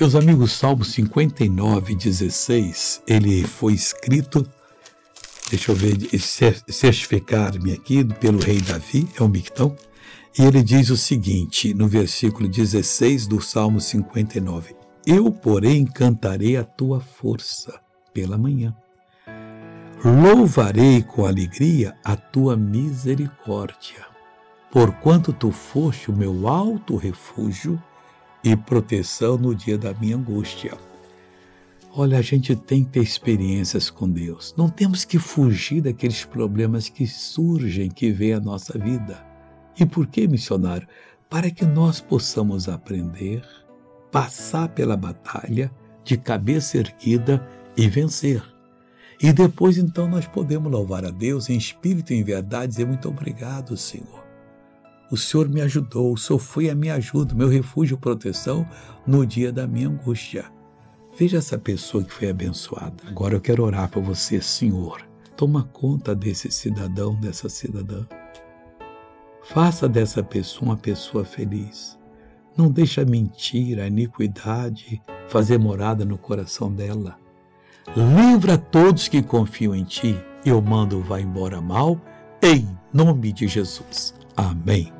Meus amigos, Salmo 59, 16, ele foi escrito, deixa eu ver, certificar-me aqui pelo rei Davi, é um mictão, e ele diz o seguinte, no versículo 16 do Salmo 59, Eu, porém, cantarei a tua força pela manhã. Louvarei com alegria a tua misericórdia, porquanto tu foste o meu alto refúgio e proteção no dia da minha angústia. Olha, a gente tem que ter experiências com Deus. Não temos que fugir daqueles problemas que surgem, que vêm à nossa vida. E por que, missionário? Para que nós possamos aprender, passar pela batalha de cabeça erguida e vencer. E depois, então, nós podemos louvar a Deus em espírito e em verdade e dizer muito obrigado, Senhor o Senhor me ajudou, o Senhor foi a minha ajuda, meu refúgio e proteção no dia da minha angústia. Veja essa pessoa que foi abençoada. Agora eu quero orar para você, Senhor. Toma conta desse cidadão, dessa cidadã. Faça dessa pessoa uma pessoa feliz. Não deixe a mentira, iniquidade fazer morada no coração dela. Livra todos que confiam em ti. Eu mando vá embora mal, em nome de Jesus. Amém.